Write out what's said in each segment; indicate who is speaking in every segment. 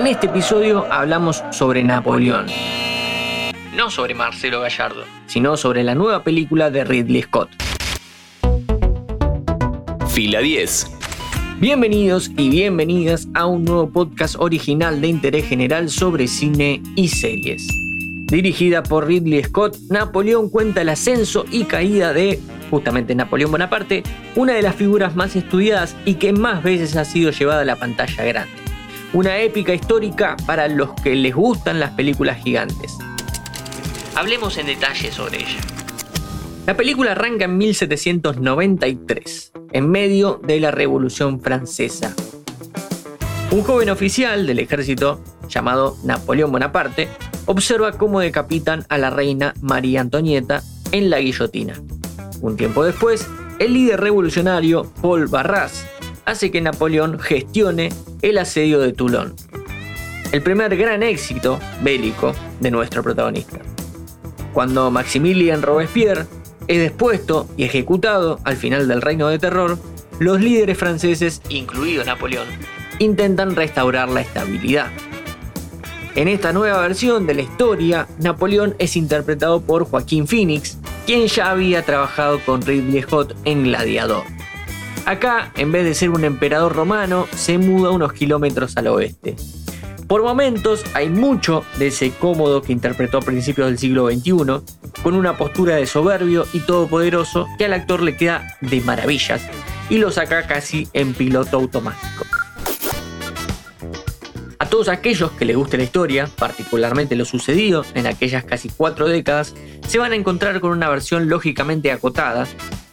Speaker 1: En este episodio hablamos sobre Napoleón. No sobre Marcelo Gallardo, sino sobre la nueva película de Ridley Scott.
Speaker 2: Fila 10.
Speaker 1: Bienvenidos y bienvenidas a un nuevo podcast original de interés general sobre cine y series. Dirigida por Ridley Scott, Napoleón cuenta el ascenso y caída de, justamente Napoleón Bonaparte, una de las figuras más estudiadas y que más veces ha sido llevada a la pantalla grande. Una épica histórica para los que les gustan las películas gigantes. Hablemos en detalle sobre ella. La película arranca en 1793, en medio de la Revolución Francesa. Un joven oficial del ejército llamado Napoleón Bonaparte observa cómo decapitan a la reina María Antonieta en la guillotina. Un tiempo después, el líder revolucionario Paul Barras hace que Napoleón gestione el asedio de Toulon. El primer gran éxito bélico de nuestro protagonista. Cuando Maximilien Robespierre es despuesto y ejecutado al final del Reino de Terror, los líderes franceses, incluido Napoleón, intentan restaurar la estabilidad. En esta nueva versión de la historia, Napoleón es interpretado por Joaquín Phoenix, quien ya había trabajado con Ridley Scott en Gladiador. Acá, en vez de ser un emperador romano, se muda unos kilómetros al oeste. Por momentos hay mucho de ese cómodo que interpretó a principios del siglo XXI, con una postura de soberbio y todopoderoso que al actor le queda de maravillas y lo saca casi en piloto automático. A todos aquellos que les guste la historia, particularmente lo sucedido en aquellas casi cuatro décadas, se van a encontrar con una versión lógicamente acotada,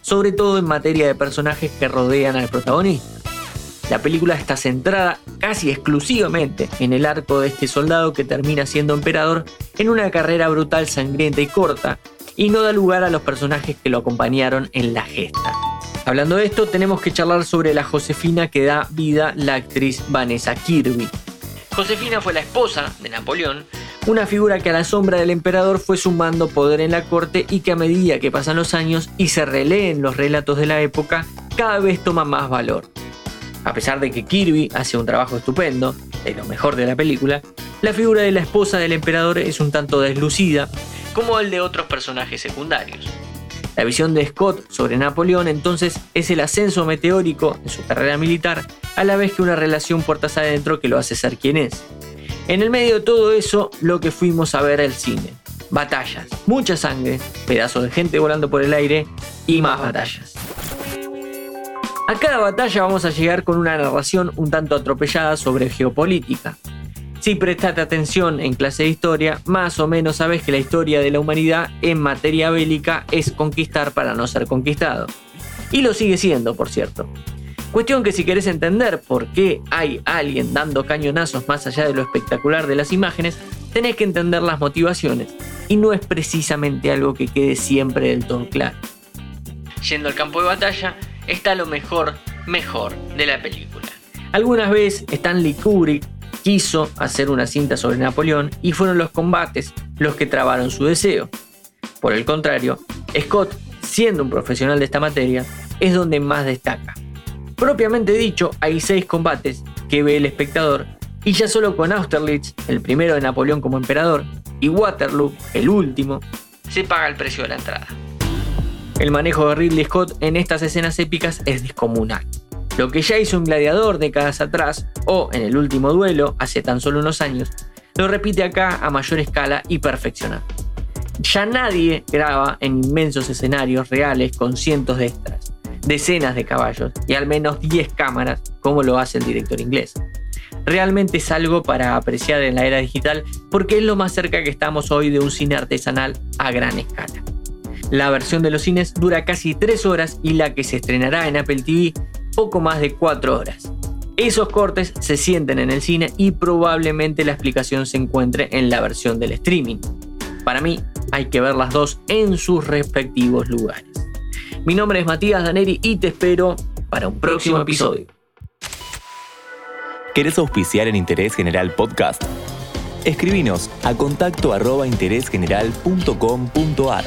Speaker 1: sobre todo en materia de personajes que rodean al protagonista. La película está centrada casi exclusivamente en el arco de este soldado que termina siendo emperador en una carrera brutal, sangrienta y corta, y no da lugar a los personajes que lo acompañaron en la gesta. Hablando de esto, tenemos que charlar sobre la Josefina que da vida la actriz Vanessa Kirby. Josefina fue la esposa de Napoleón, una figura que a la sombra del emperador fue sumando poder en la corte y que a medida que pasan los años y se releen los relatos de la época, cada vez toma más valor. A pesar de que Kirby hace un trabajo estupendo, de lo mejor de la película, la figura de la esposa del emperador es un tanto deslucida, como el de otros personajes secundarios. La visión de Scott sobre Napoleón entonces es el ascenso meteórico en su carrera militar, a la vez que una relación puertas adentro que lo hace ser quien es. En el medio de todo eso, lo que fuimos a ver el cine. Batallas, mucha sangre, pedazos de gente volando por el aire y más batallas. A cada batalla vamos a llegar con una narración un tanto atropellada sobre geopolítica. Si prestaste atención en clase de historia, más o menos sabes que la historia de la humanidad en materia bélica es conquistar para no ser conquistado. Y lo sigue siendo, por cierto. Cuestión que si querés entender por qué hay alguien dando cañonazos más allá de lo espectacular de las imágenes, tenés que entender las motivaciones. Y no es precisamente algo que quede siempre del todo claro. Yendo al campo de batalla, está lo mejor, mejor de la película. Algunas veces Stanley Kubrick quiso hacer una cinta sobre Napoleón y fueron los combates los que trabaron su deseo. Por el contrario, Scott, siendo un profesional de esta materia, es donde más destaca. Propiamente dicho, hay seis combates que ve el espectador y ya solo con Austerlitz, el primero de Napoleón como emperador, y Waterloo, el último, se paga el precio de la entrada. El manejo de Ridley Scott en estas escenas épicas es descomunal. Lo que ya hizo un gladiador décadas atrás, o en el último duelo, hace tan solo unos años, lo repite acá a mayor escala y perfeccionado. Ya nadie graba en inmensos escenarios reales con cientos de extras, decenas de caballos y al menos 10 cámaras, como lo hace el director inglés. Realmente es algo para apreciar en la era digital porque es lo más cerca que estamos hoy de un cine artesanal a gran escala. La versión de los cines dura casi 3 horas y la que se estrenará en Apple TV poco más de 4 horas. Esos cortes se sienten en el cine y probablemente la explicación se encuentre en la versión del streaming. Para mí, hay que ver las dos en sus respectivos lugares. Mi nombre es Matías Daneri y te espero para un próximo episodio.
Speaker 2: ¿Querés auspiciar en Interés General Podcast? Escribinos a contacto arroba interésgeneral.com.ar